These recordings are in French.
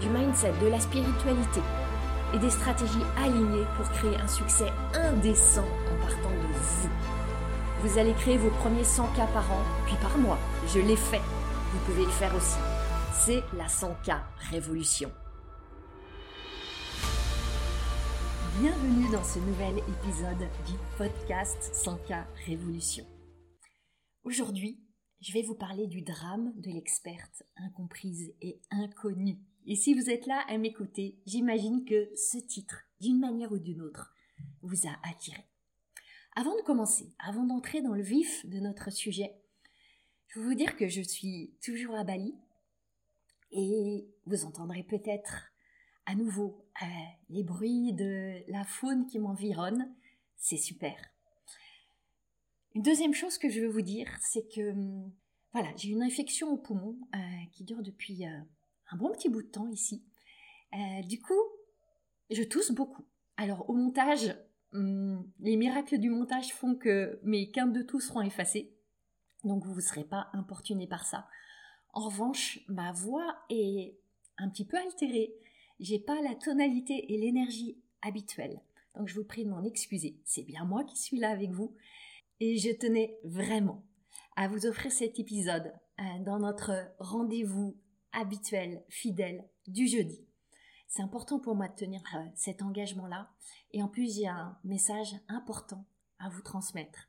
du mindset, de la spiritualité et des stratégies alignées pour créer un succès indécent en partant de vous. Vous allez créer vos premiers 100 k par an, puis par mois. Je l'ai fait. Vous pouvez le faire aussi. C'est la 100K Révolution. Bienvenue dans ce nouvel épisode du podcast 100K Révolution. Aujourd'hui, je vais vous parler du drame de l'experte incomprise et inconnue. Et si vous êtes là à m'écouter, j'imagine que ce titre, d'une manière ou d'une autre, vous a attiré. Avant de commencer, avant d'entrer dans le vif de notre sujet, je veux vous dire que je suis toujours à Bali et vous entendrez peut-être à nouveau euh, les bruits de la faune qui m'environne. C'est super. Une deuxième chose que je veux vous dire, c'est que hum, voilà, j'ai une infection au poumon euh, qui dure depuis euh, un bon petit bout de temps ici. Euh, du coup, je tousse beaucoup. Alors au montage, hum, les miracles du montage font que mes quintes de toux seront effacées. Donc vous ne serez pas importuné par ça. En revanche, ma voix est un petit peu altérée. J'ai pas la tonalité et l'énergie habituelle. Donc je vous prie de m'en excuser. C'est bien moi qui suis là avec vous. Et je tenais vraiment à vous offrir cet épisode euh, dans notre rendez-vous habituel, fidèle du jeudi. C'est important pour moi de tenir euh, cet engagement-là. Et en plus, j'ai un message important à vous transmettre.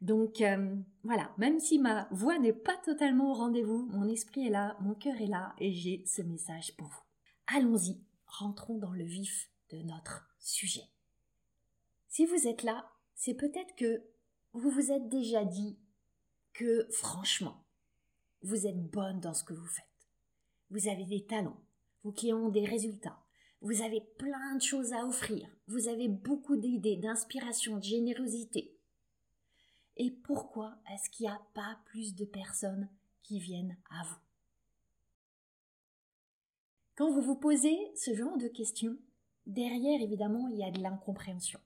Donc euh, voilà, même si ma voix n'est pas totalement au rendez-vous, mon esprit est là, mon cœur est là et j'ai ce message pour vous. Allons-y, rentrons dans le vif de notre sujet. Si vous êtes là, c'est peut-être que vous vous êtes déjà dit que franchement, vous êtes bonne dans ce que vous faites. Vous avez des talents, vos clients ont des résultats, vous avez plein de choses à offrir, vous avez beaucoup d'idées, d'inspiration, de générosité. Et pourquoi est-ce qu'il n'y a pas plus de personnes qui viennent à vous? Quand vous vous posez ce genre de questions, derrière évidemment il y a de l'incompréhension.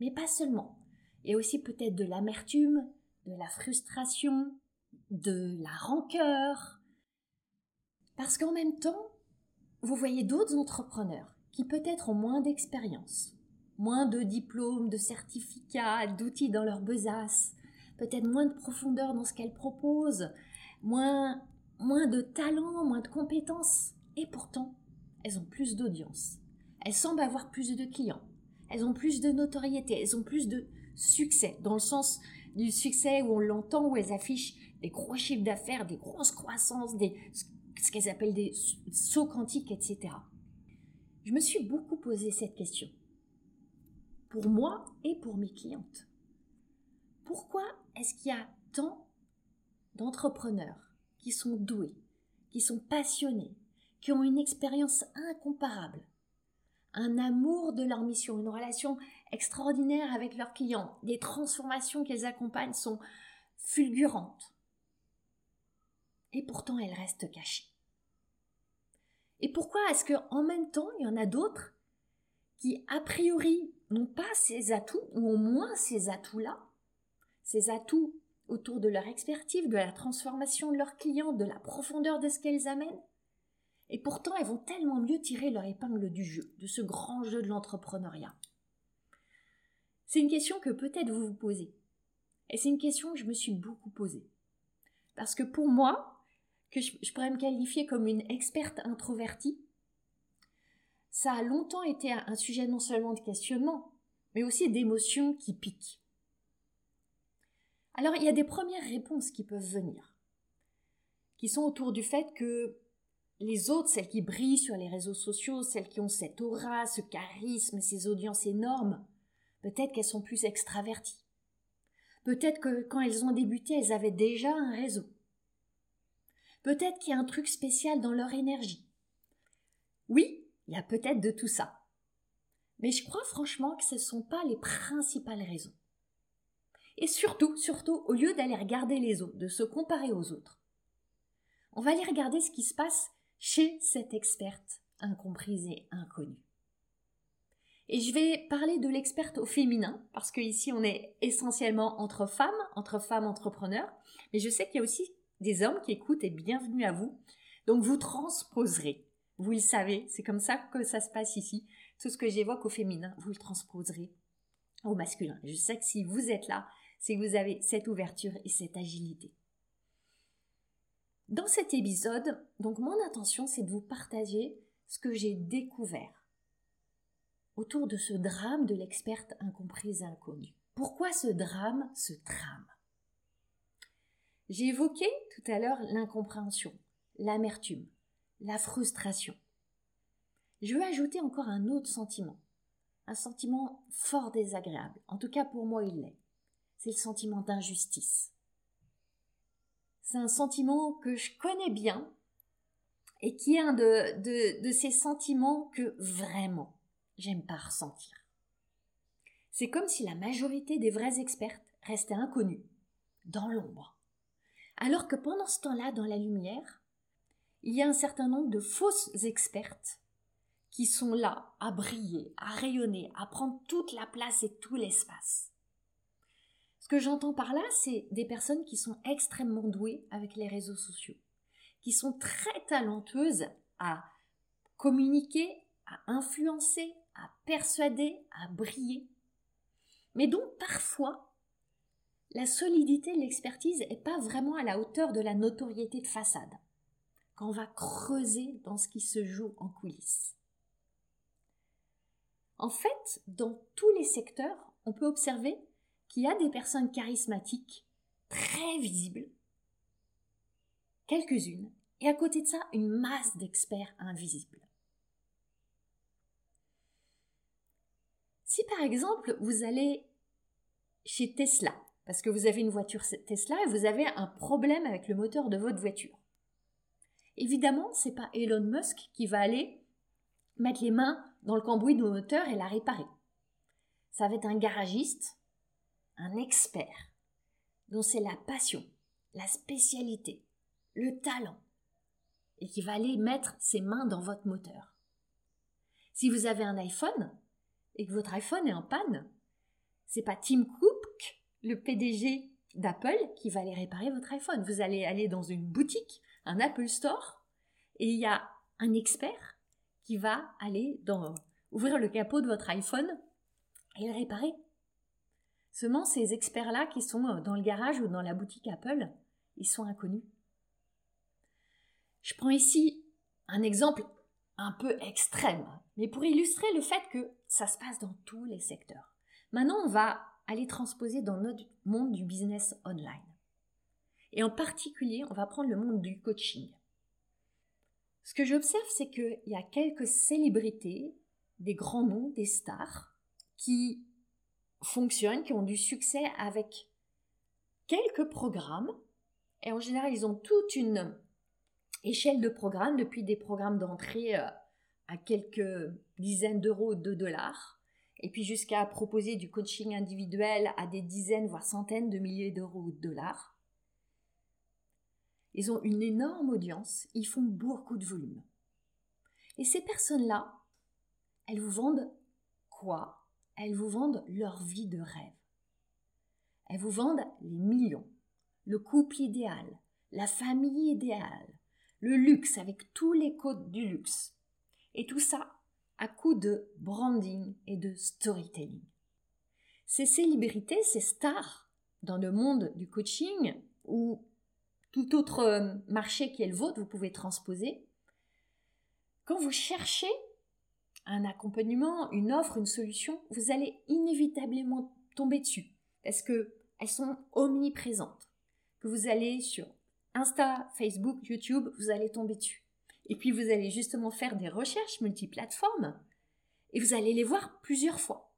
Mais pas seulement et aussi peut-être de l'amertume, de la frustration, de la rancœur. Parce qu'en même temps, vous voyez d'autres entrepreneurs qui peut-être ont moins d'expérience, moins de diplômes, de certificats, d'outils dans leur besace, peut-être moins de profondeur dans ce qu'elles proposent, moins, moins de talent, moins de compétences, et pourtant, elles ont plus d'audience. Elles semblent avoir plus de clients. Elles ont plus de notoriété. Elles ont plus de, succès, dans le sens du succès où on l'entend, où elles affichent des gros chiffres d'affaires, des grosses croissances, des, ce qu'elles appellent des sauts quantiques, etc. Je me suis beaucoup posé cette question. Pour moi et pour mes clientes. Pourquoi est-ce qu'il y a tant d'entrepreneurs qui sont doués, qui sont passionnés, qui ont une expérience incomparable, un amour de leur mission, une relation extraordinaire avec leurs clients. Les transformations qu'elles accompagnent sont fulgurantes. Et pourtant, elles restent cachées. Et pourquoi est-ce qu'en même temps, il y en a d'autres qui, a priori, n'ont pas ces atouts, ou au moins ces atouts-là, ces atouts autour de leur expertise, de la transformation de leurs clients, de la profondeur de ce qu'elles amènent, et pourtant, elles vont tellement mieux tirer leur épingle du jeu, de ce grand jeu de l'entrepreneuriat. C'est une question que peut-être vous vous posez. Et c'est une question que je me suis beaucoup posée. Parce que pour moi, que je pourrais me qualifier comme une experte introvertie, ça a longtemps été un sujet non seulement de questionnement, mais aussi d'émotions qui piquent. Alors il y a des premières réponses qui peuvent venir, qui sont autour du fait que les autres, celles qui brillent sur les réseaux sociaux, celles qui ont cette aura, ce charisme, ces audiences énormes, peut-être qu'elles sont plus extraverties. Peut-être que quand elles ont débuté, elles avaient déjà un réseau. Peut-être qu'il y a un truc spécial dans leur énergie. Oui, il y a peut-être de tout ça. Mais je crois franchement que ce ne sont pas les principales raisons. Et surtout, surtout, au lieu d'aller regarder les autres, de se comparer aux autres, on va aller regarder ce qui se passe chez cette experte incomprise et inconnue. Et je vais parler de l'experte au féminin, parce qu'ici on est essentiellement entre femmes, entre femmes entrepreneurs, mais je sais qu'il y a aussi des hommes qui écoutent et bienvenue à vous. Donc vous transposerez, vous le savez, c'est comme ça que ça se passe ici. Tout ce que j'évoque au féminin, vous le transposerez au masculin. Je sais que si vous êtes là, c'est que vous avez cette ouverture et cette agilité. Dans cet épisode, donc mon intention, c'est de vous partager ce que j'ai découvert autour de ce drame de l'experte incomprise et inconnue. Pourquoi ce drame se trame? J'ai évoqué tout à l'heure l'incompréhension, l'amertume, la frustration. Je veux ajouter encore un autre sentiment, un sentiment fort désagréable, en tout cas pour moi il l'est c'est le sentiment d'injustice. C'est un sentiment que je connais bien et qui est un de, ces sentiments que vraiment j'aime pas ressentir. C'est comme si la majorité des vraies expertes restaient inconnues, dans l'ombre. Alors que pendant ce temps-là, dans la lumière, il y a un certain nombre de fausses expertes qui sont là à briller, à rayonner, à prendre toute la place et tout l'espace. Ce que j'entends par là, c'est des personnes qui sont extrêmement douées avec les réseaux sociaux, qui sont très talentueuses à communiquer, à influencer, à persuader, à briller. Mais donc parfois, la solidité de l'expertise n'est pas vraiment à la hauteur de la notoriété de façade, quand on va creuser dans ce qui se joue en coulisses. En fait, dans tous les secteurs, on peut observer qu'il y a des personnes charismatiques, très visibles, quelques-unes, et à côté de ça, une masse d'experts invisibles. Si par exemple vous allez chez Tesla, parce que vous avez une voiture Tesla et vous avez un problème avec le moteur de votre voiture. Évidemment, c'est pas Elon Musk qui va aller mettre les mains dans le cambouis de moteur et la réparer. Ça va être un garagiste un expert dont c'est la passion, la spécialité, le talent, et qui va aller mettre ses mains dans votre moteur. Si vous avez un iPhone et que votre iPhone est en panne, c'est pas Tim Cook, le PDG d'Apple, qui va aller réparer votre iPhone. Vous allez aller dans une boutique, un Apple Store, et il y a un expert qui va aller dans, ouvrir le capot de votre iPhone et le réparer. Seulement, ces experts-là qui sont euh, dans le garage ou dans la boutique Apple, ils sont inconnus. Je prends ici un exemple un peu extrême, mais pour illustrer le fait que ça se passe dans tous les secteurs. Maintenant, on va aller transposer dans notre monde du business online. Et en particulier, on va prendre le monde du coaching. Ce que j'observe, c'est qu'il y a quelques célébrités, des grands noms, des stars, qui fonctionnent, qui ont du succès avec quelques programmes. Et en général, ils ont toute une échelle de programmes, depuis des programmes d'entrée euh, à quelques dizaines d'euros, de dollars, et puis jusqu'à proposer du coaching individuel à des dizaines, voire centaines de milliers d'euros ou de dollars. Ils ont une énorme audience, ils font beaucoup de volume. Et ces personnes-là, elles vous vendent quoi? Elles vous vendent leur vie de rêve. Elles vous vendent les millions, le couple idéal, la famille idéale, le luxe avec tous les codes du luxe. Et tout ça à coup de branding et de storytelling. Ces célébrités, ces stars dans le monde du coaching ou tout autre euh, marché qui est le vôtre, vous pouvez transposer. Quand vous cherchez un accompagnement, une offre, une solution, vous allez inévitablement tomber dessus parce que elles sont omniprésentes. Que vous allez sur Insta, Facebook, YouTube, vous allez tomber dessus. Et puis vous allez justement faire des recherches multiplateformes et vous allez les voir plusieurs fois.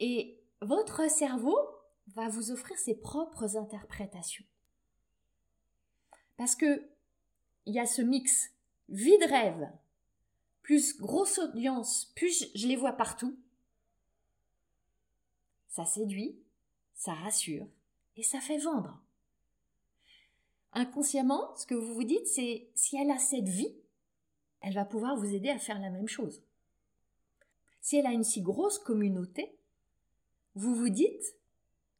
Et votre cerveau va vous offrir ses propres interprétations. Parce que il y a ce mix vie de rêve plus grosse audience, plus je les vois partout, ça séduit, ça rassure et ça fait vendre. Inconsciemment, ce que vous vous dites, c'est si elle a cette vie, elle va pouvoir vous aider à faire la même chose. Si elle a une si grosse communauté, vous vous dites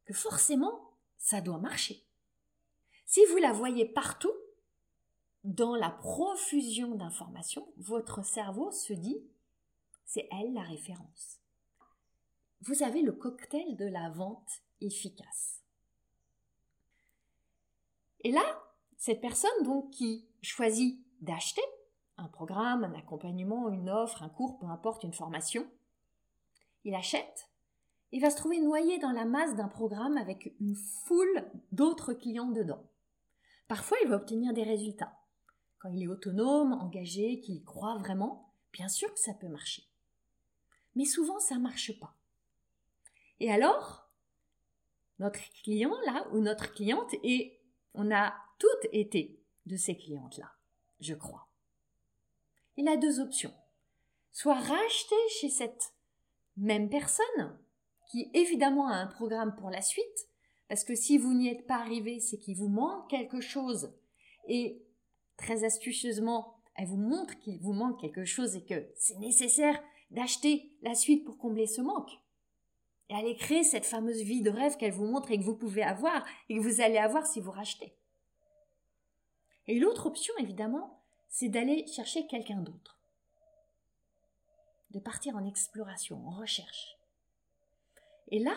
que forcément, ça doit marcher. Si vous la voyez partout, dans la profusion d'informations, votre cerveau se dit c'est elle la référence. Vous avez le cocktail de la vente efficace. Et là, cette personne donc qui choisit d'acheter un programme, un accompagnement, une offre, un cours, peu importe, une formation, il achète, il va se trouver noyé dans la masse d'un programme avec une foule d'autres clients dedans. Parfois, il va obtenir des résultats. Quand il est autonome, engagé, qu'il croit vraiment, bien sûr que ça peut marcher. Mais souvent, ça ne marche pas. Et alors, notre client là, ou notre cliente, et on a toutes été de ces clientes-là, je crois. Il a deux options. Soit racheter chez cette même personne, qui évidemment a un programme pour la suite, parce que si vous n'y êtes pas arrivé, c'est qu'il vous manque quelque chose. Et très astucieusement, elle vous montre qu'il vous manque quelque chose et que c'est nécessaire d'acheter la suite pour combler ce manque. Et aller créer cette fameuse vie de rêve qu'elle vous montre et que vous pouvez avoir et que vous allez avoir si vous rachetez. Et l'autre option, évidemment, c'est d'aller chercher quelqu'un d'autre. De partir en exploration, en recherche. Et là,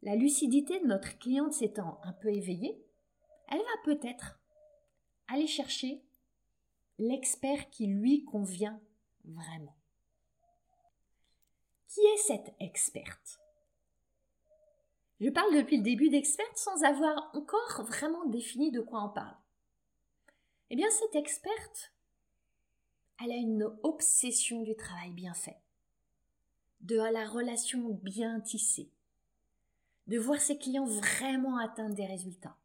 la lucidité de notre cliente s'étant un peu éveillée, elle va peut-être aller chercher l'expert qui lui convient vraiment. Qui est cette experte? Je parle depuis le début d'experte sans avoir encore vraiment défini de quoi on parle. Eh bien, cette experte, elle a une obsession du travail bien fait, de la relation bien tissée, de voir ses clients vraiment atteindre des résultats.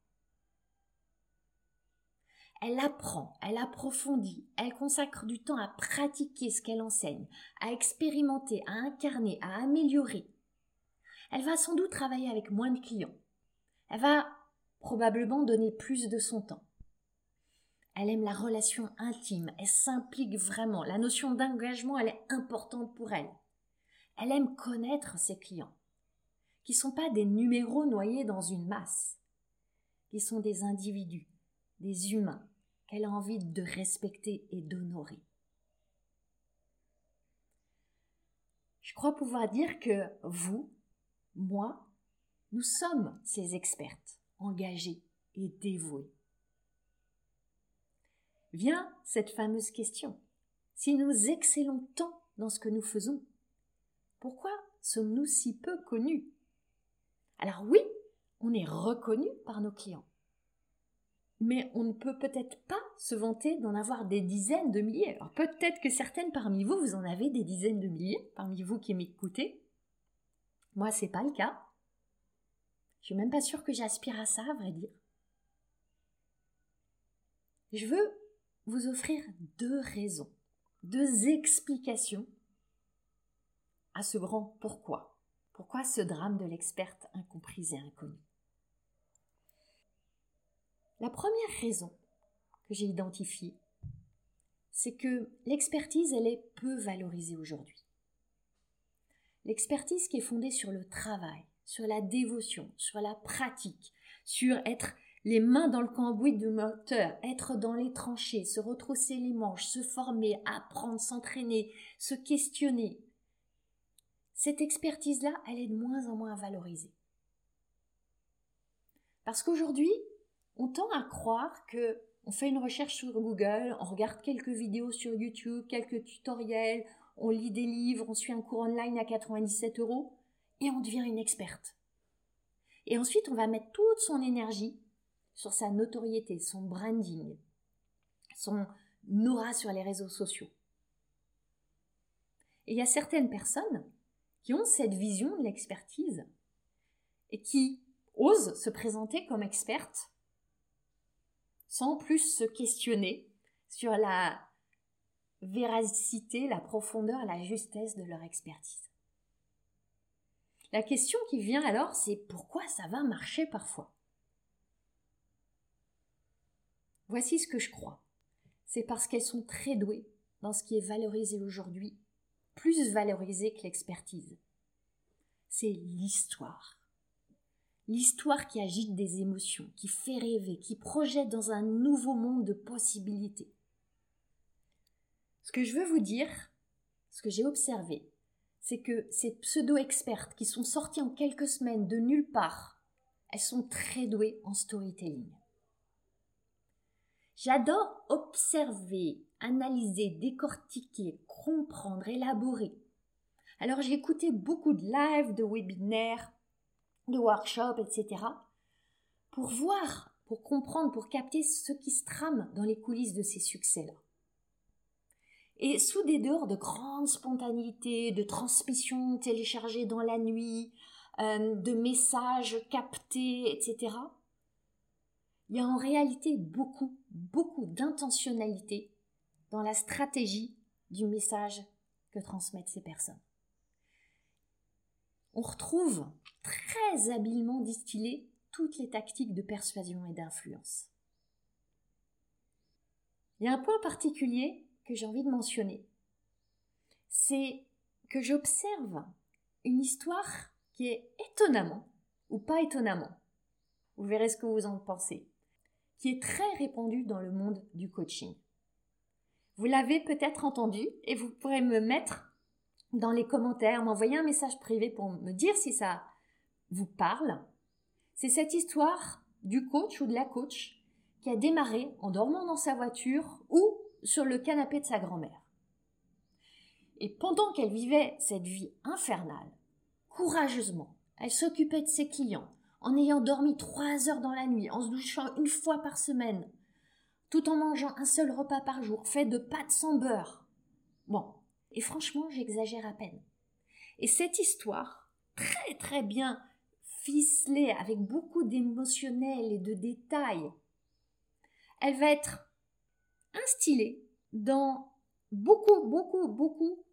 Elle apprend, elle approfondit, elle consacre du temps à pratiquer ce qu'elle enseigne, à expérimenter, à incarner, à améliorer. Elle va sans doute travailler avec moins de clients. Elle va probablement donner plus de son temps. Elle aime la relation intime, elle s'implique vraiment. La notion d'engagement, elle est importante pour elle. Elle aime connaître ses clients, qui ne sont pas des numéros noyés dans une masse, qui sont des individus des humains qu'elle a envie de respecter et d'honorer. Je crois pouvoir dire que vous, moi, nous sommes ces expertes engagées et dévouées. Vient cette fameuse question. Si nous excellons tant dans ce que nous faisons, pourquoi sommes-nous si peu connus? Alors oui, on est reconnu par nos clients mais on ne peut peut-être pas se vanter d'en avoir des dizaines de milliers. Alors peut-être que certaines parmi vous, vous en avez des dizaines de milliers, parmi vous qui m'écoutez. Moi, c'est pas le cas. Je suis même pas sûre que j'aspire à ça, à vrai dire. Je veux vous offrir deux raisons, deux explications à ce grand pourquoi. Pourquoi ce drame de l'experte incomprise et inconnue? La première raison que j'ai identifiée, c'est que l'expertise, elle est peu valorisée aujourd'hui. L'expertise qui est fondée sur le travail, sur la dévotion, sur la pratique, sur être les mains dans le cambouis du moteur, être dans les tranchées, se retrousser les manches, se former, apprendre, s'entraîner, se questionner. Cette expertise-là, elle est de moins en moins valorisée. Parce qu'aujourd'hui, on tend à croire que on fait une recherche sur Google, on regarde quelques vidéos sur YouTube, quelques tutoriels, on lit des livres, on suit un cours online à 97 euros et on devient une experte. Et ensuite, on va mettre toute son énergie sur sa notoriété, son branding, son aura sur les réseaux sociaux. Et il y a certaines personnes qui ont cette vision de l'expertise et qui osent se présenter comme expertes sans plus se questionner sur la véracité, la profondeur, la justesse de leur expertise. La question qui vient alors, c'est pourquoi ça va marcher parfois? Voici ce que je crois. C'est parce qu'elles sont très douées dans ce qui est valorisé aujourd'hui, plus valorisé que l'expertise. C'est l'histoire. L'histoire qui agite des émotions, qui fait rêver, qui projette dans un nouveau monde de possibilités. Ce que je veux vous dire, ce que j'ai observé, c'est que ces pseudo-expertes qui sont sorties en quelques semaines de nulle part, elles sont très douées en storytelling. J'adore observer, analyser, décortiquer, comprendre, élaborer. Alors j'ai écouté beaucoup de lives, de webinaires, de workshops, etc. pour voir, pour comprendre, pour capter ce qui se trame dans les coulisses de ces succès-là. Et sous des dehors de grande spontanéité, de transmission téléchargée dans la nuit, euh, de messages captés, etc., il y a en réalité beaucoup, beaucoup d'intentionnalité dans la stratégie du message que transmettent ces personnes. On retrouve très habilement distillées toutes les tactiques de persuasion et d'influence. Il y a un point particulier que j'ai envie de mentionner. C'est que j'observe une histoire qui est étonnamment, ou pas étonnamment, vous verrez ce que vous en pensez, qui est très répandue dans le monde du coaching. Vous l'avez peut-être entendu et vous pourrez me mettre dans les commentaires, m'envoyer un message privé pour me dire si ça vous parle. C'est cette histoire du coach ou de la coach qui a démarré en dormant dans sa voiture ou sur le canapé de sa grand-mère. Et pendant qu'elle vivait cette vie infernale, courageusement, elle s'occupait de ses clients, en ayant dormi trois heures dans la nuit, en se douchant une fois par semaine, tout en mangeant un seul repas par jour, fait de pâtes sans beurre. Bon, et franchement, j'exagère à peine. Et cette histoire, très très bien ficelée, avec beaucoup d'émotionnel et de détails, elle va être instillée dans beaucoup, beaucoup, beaucoup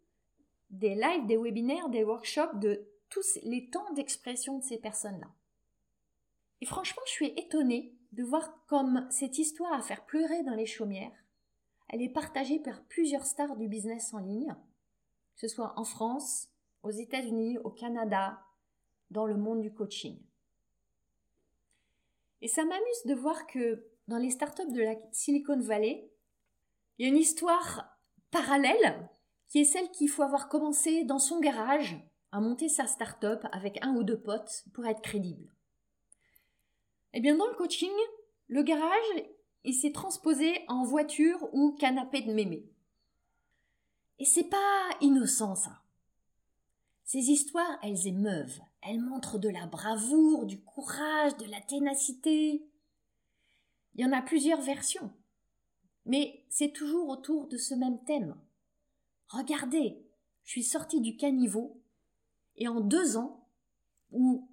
des lives, des webinaires, des workshops, de tous les temps d'expression de ces personnes-là. Et franchement, je suis étonnée de voir comme cette histoire à faire pleurer dans les chaumières, elle est partagée par plusieurs stars du business en ligne, que ce soit en France, aux États-Unis, au Canada, dans le monde du coaching. Et ça m'amuse de voir que dans les startups de la Silicon Valley, il y a une histoire parallèle qui est celle qu'il faut avoir commencé dans son garage à monter sa start-up avec un ou deux potes pour être crédible. Eh bien, dans le coaching, le garage, il s'est transposé en voiture ou canapé de mémé. Et c'est pas innocent, ça. Ces histoires, elles émeuvent. Elles montrent de la bravoure, du courage, de la ténacité. Il y en a plusieurs versions. Mais c'est toujours autour de ce même thème. Regardez, je suis sortie du caniveau et en deux ans, où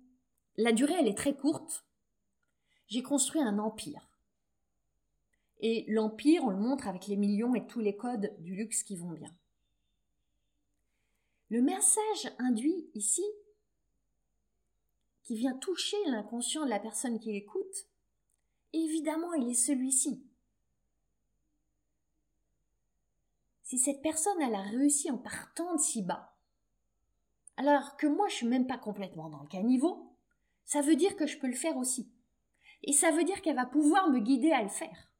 la durée elle est très courte, j'ai construit un empire. Et l'empire, on le montre avec les millions et tous les codes du luxe qui vont bien. Le message induit ici, qui vient toucher l'inconscient de la personne qui l'écoute, évidemment, il est celui-ci. Si cette personne elle a réussi en partant de si bas, alors que moi je suis même pas complètement dans le caniveau, ça veut dire que je peux le faire aussi. Et ça veut dire qu'elle va pouvoir me guider à le faire.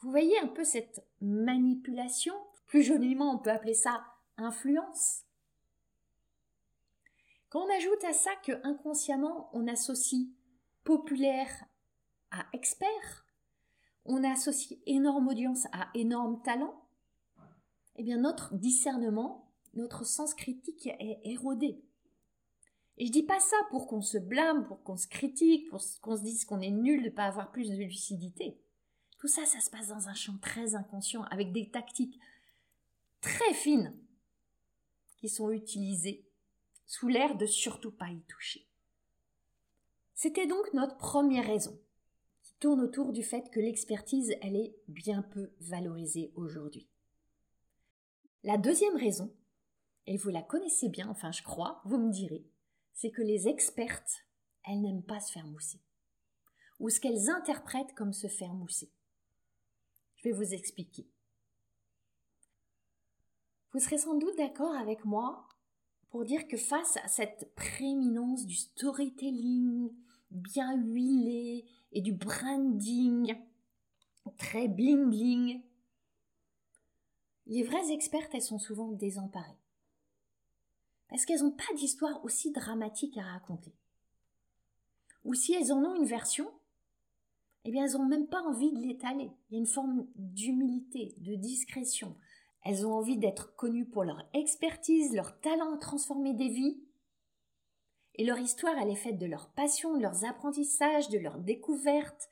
Vous voyez un peu cette manipulation Plus joliment, on peut appeler ça influence. Quand on ajoute à ça que inconsciemment on associe populaire à expert, on associe énorme audience à énorme talent, eh bien notre discernement, notre sens critique est érodé. Et je dis pas ça pour qu'on se blâme, pour qu'on se critique, pour qu'on se dise qu'on est nul de pas avoir plus de lucidité. Tout ça, ça se passe dans un champ très inconscient, avec des tactiques très fines qui sont utilisées sous l'air de surtout pas y toucher. C'était donc notre première raison, qui tourne autour du fait que l'expertise, elle est bien peu valorisée aujourd'hui. La deuxième raison, et vous la connaissez bien, enfin je crois, vous me direz, c'est que les expertes, elles n'aiment pas se faire mousser. Ou ce qu'elles interprètent comme se faire mousser. Je vais vous expliquer. Vous serez sans doute d'accord avec moi pour dire que face à cette prééminence du storytelling bien huilé et du branding très bling bling, les vraies expertes, elles sont souvent désemparées. Parce qu'elles n'ont pas d'histoire aussi dramatique à raconter? Ou si elles en ont une version, eh bien elles n'ont même pas envie de l'étaler. Il y a une forme d'humilité, de discrétion. Elles ont envie d'être connues pour leur expertise, leur talent à transformer des vies. Et leur histoire, elle est faite de leur passion, de leurs apprentissages, de leurs découvertes,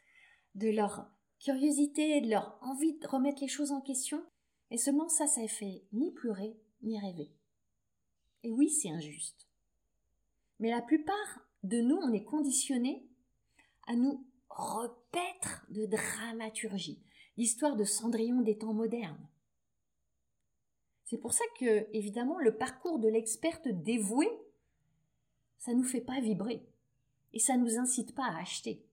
de leur curiosité, de leur envie de remettre les choses en question. Et seulement ça, ça fait ni pleurer, ni rêver. Et oui, c'est injuste. Mais la plupart de nous, on est conditionnés à nous repaître de dramaturgie, l'histoire de Cendrillon des temps modernes. C'est pour ça que, évidemment, le parcours de l'experte dévouée, ça ne nous fait pas vibrer et ça ne nous incite pas à acheter.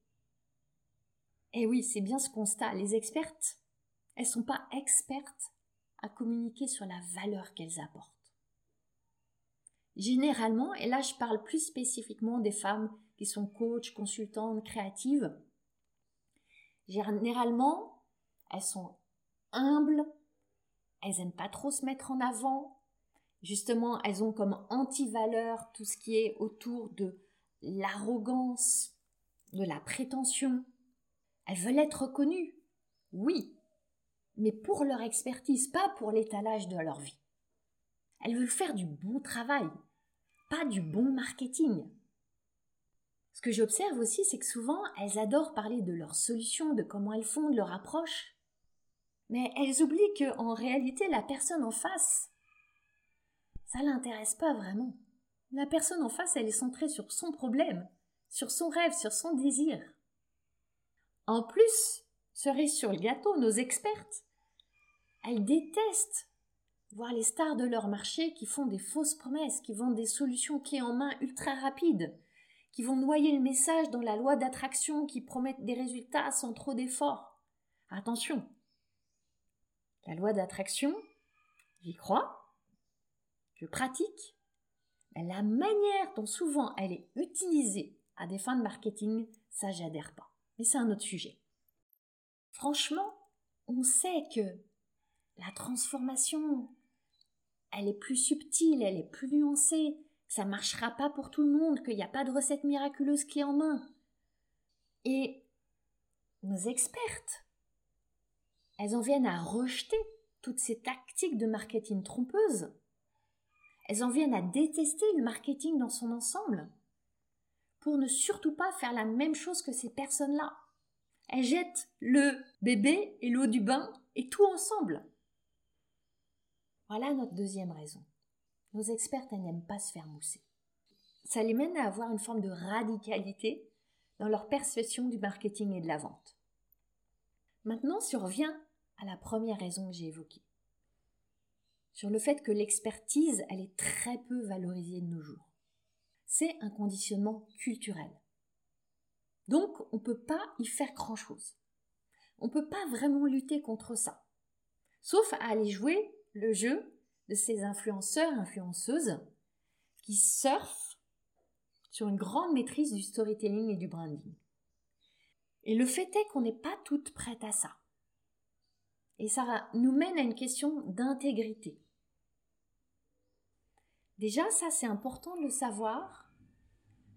Et oui, c'est bien ce constat. Les expertes, elles sont pas expertes à communiquer sur la valeur qu'elles apportent. Généralement, et là je parle plus spécifiquement des femmes qui sont coachs, consultantes, créatives, généralement, elles sont humbles, elles n'aiment pas trop se mettre en avant, justement, elles ont comme anti-valeur tout ce qui est autour de l'arrogance, de la prétention. Elles veulent être reconnues, oui, mais pour leur expertise, pas pour l'étalage de leur vie. Elles veulent faire du bon travail, pas du bon marketing. Ce que j'observe aussi, c'est que souvent, elles adorent parler de leurs solutions, de comment elles font, de leur approche. Mais elles oublient que, en réalité, la personne en face, ça l'intéresse pas vraiment. La personne en face, elle est centrée sur son problème, sur son rêve, sur son désir. En plus, cerise sur le gâteau, nos expertes. Elles détestent voir les stars de leur marché qui font des fausses promesses, qui vendent des solutions clés en main ultra rapides, qui vont noyer le message dans la loi d'attraction, qui promettent des résultats sans trop d'efforts. Attention. La loi d'attraction, j'y crois, je pratique, mais la manière dont souvent elle est utilisée à des fins de marketing, ça j'adhère pas. Mais c'est un autre sujet. Franchement, on sait que la transformation, elle est plus subtile, elle est plus nuancée, que ça marchera pas pour tout le monde, qu'il n'y a pas de recette miraculeuse clé en main. Et nos expertes, elles en viennent à rejeter toutes ces tactiques de marketing trompeuses. Elles en viennent à détester le marketing dans son ensemble, pour ne surtout pas faire la même chose que ces personnes-là. Elles jettent le bébé et l'eau du bain et tout ensemble. Voilà notre deuxième raison. Nos expertes, n'aiment pas se faire mousser. Ça les mène à avoir une forme de radicalité dans leur perception du marketing et de la vente. Maintenant, si on revient à la première raison que j'ai évoquée, sur le fait que l'expertise, elle est très peu valorisée de nos jours. C'est un conditionnement culturel. Donc, on ne peut pas y faire grand-chose. On ne peut pas vraiment lutter contre ça. Sauf à aller jouer le jeu de ces influenceurs, influenceuses, qui surfent sur une grande maîtrise du storytelling et du branding. Et le fait est qu'on n'est pas toutes prêtes à ça. Et ça nous mène à une question d'intégrité. Déjà, ça c'est important de le savoir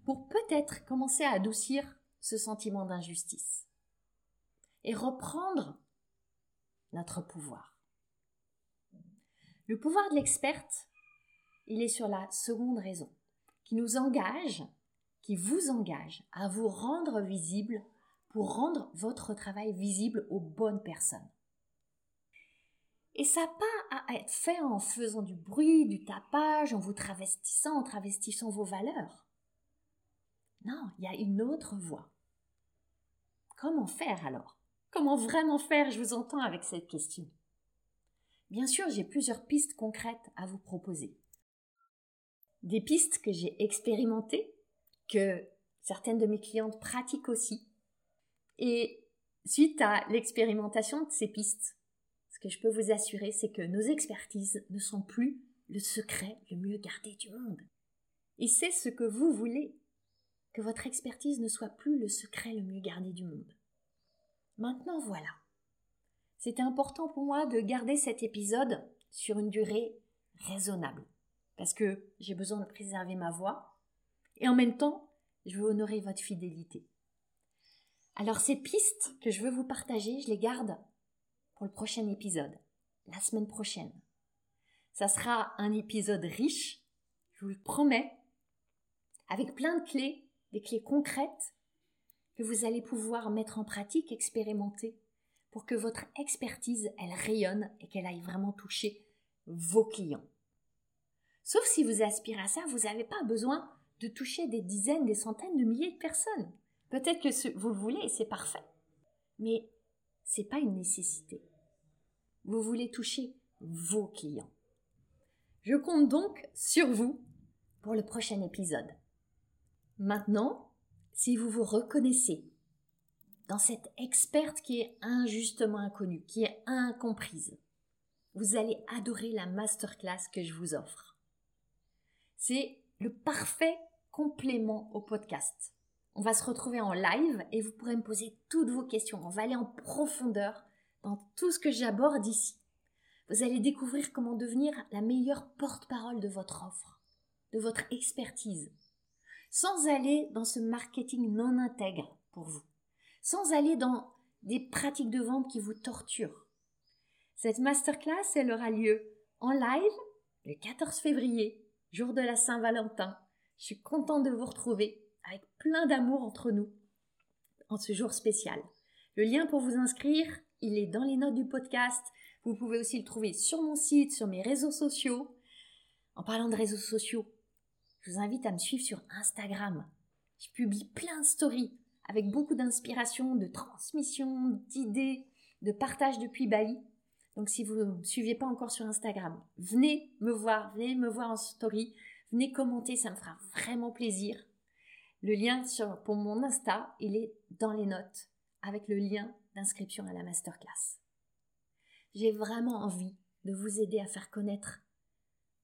pour peut-être commencer à adoucir ce sentiment d'injustice et reprendre notre pouvoir. Le pouvoir de l'experte, il est sur la seconde raison, qui nous engage, qui vous engage à vous rendre visible pour rendre votre travail visible aux bonnes personnes. Et ça n'a pas à être fait en faisant du bruit, du tapage, en vous travestissant, en travestissant vos valeurs. Non, il y a une autre voie. Comment faire alors? Comment vraiment faire? Je vous entends avec cette question. Bien sûr, j'ai plusieurs pistes concrètes à vous proposer. Des pistes que j'ai expérimentées, que certaines de mes clientes pratiquent aussi. Et suite à l'expérimentation de ces pistes, ce que je peux vous assurer, c'est que nos expertises ne sont plus le secret le mieux gardé du monde. Et c'est ce que vous voulez, que votre expertise ne soit plus le secret le mieux gardé du monde. Maintenant voilà. C'était important pour moi de garder cet épisode sur une durée raisonnable, parce que j'ai besoin de préserver ma voix, et en même temps, je veux honorer votre fidélité. Alors ces pistes que je veux vous partager, je les garde pour le prochain épisode, la semaine prochaine. Ça sera un épisode riche, je vous le promets, avec plein de clés, des clés concrètes que vous allez pouvoir mettre en pratique, expérimenter, que votre expertise, elle rayonne et qu'elle aille vraiment toucher vos clients. Sauf si vous aspirez à ça, vous n'avez pas besoin de toucher des dizaines, des centaines de milliers de personnes. Peut-être que vous le voulez et c'est parfait. Mais c'est pas une nécessité. Vous voulez toucher vos clients. Je compte donc sur vous pour le prochain épisode. Maintenant, si vous vous reconnaissez dans cette experte qui est injustement inconnue, qui est incomprise, vous allez adorer la masterclass que je vous offre. C'est le parfait complément au podcast. On va se retrouver en live et vous pourrez me poser toutes vos questions. On va aller en profondeur dans tout ce que j'aborde ici. Vous allez découvrir comment devenir la meilleure porte-parole de votre offre, de votre expertise, sans aller dans ce marketing non intègre pour vous, sans aller dans des pratiques de vente qui vous torturent. Cette masterclass, elle aura lieu en live le 14 février, jour de la Saint-Valentin. Je suis contente de vous retrouver avec plein d'amour entre nous en ce jour spécial. Le lien pour vous inscrire, il est dans les notes du podcast. Vous pouvez aussi le trouver sur mon site, sur mes réseaux sociaux. En parlant de réseaux sociaux, je vous invite à me suivre sur Instagram. Je publie plein de stories avec beaucoup d'inspiration, de transmission, d'idées, de partage depuis Bali. Donc si vous ne me suivez pas encore sur Instagram, venez me voir, venez me voir en story, venez commenter, ça me fera vraiment plaisir. Le lien pour mon Insta, il est dans les notes avec le lien d'inscription à la masterclass. J'ai vraiment envie de vous aider à faire connaître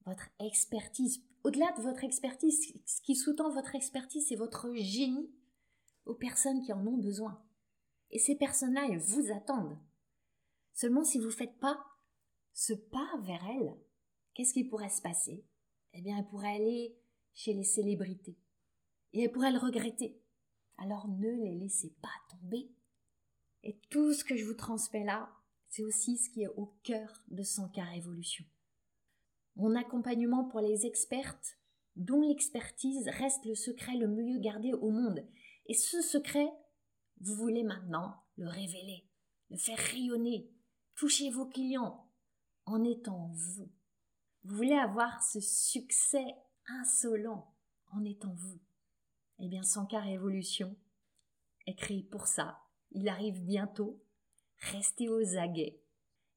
votre expertise. Au-delà de votre expertise, ce qui sous-tend votre expertise, c'est votre génie aux personnes qui en ont besoin. Et ces personnes-là, elles vous attendent. Seulement si vous ne faites pas ce pas vers elles, qu'est-ce qui pourrait se passer? Eh bien, elles pourraient aller chez les célébrités et elle pourrait le regretter. Alors ne les laissez pas tomber. Et tout ce que je vous transmets là, c'est aussi ce qui est au cœur de 100K Révolution. Mon accompagnement pour les expertes, dont l'expertise reste le secret le mieux gardé au monde. Et ce secret, vous voulez maintenant le révéler, le faire rayonner, toucher vos clients en étant vous. Vous voulez avoir ce succès insolent en étant vous. Eh bien, Sankar Révolution est créé pour ça. Il arrive bientôt. Restez aux aguets.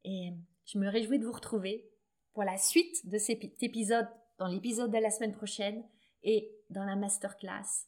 Et je me réjouis de vous retrouver pour la suite de cet épisode, dans l'épisode de la semaine prochaine et dans la masterclass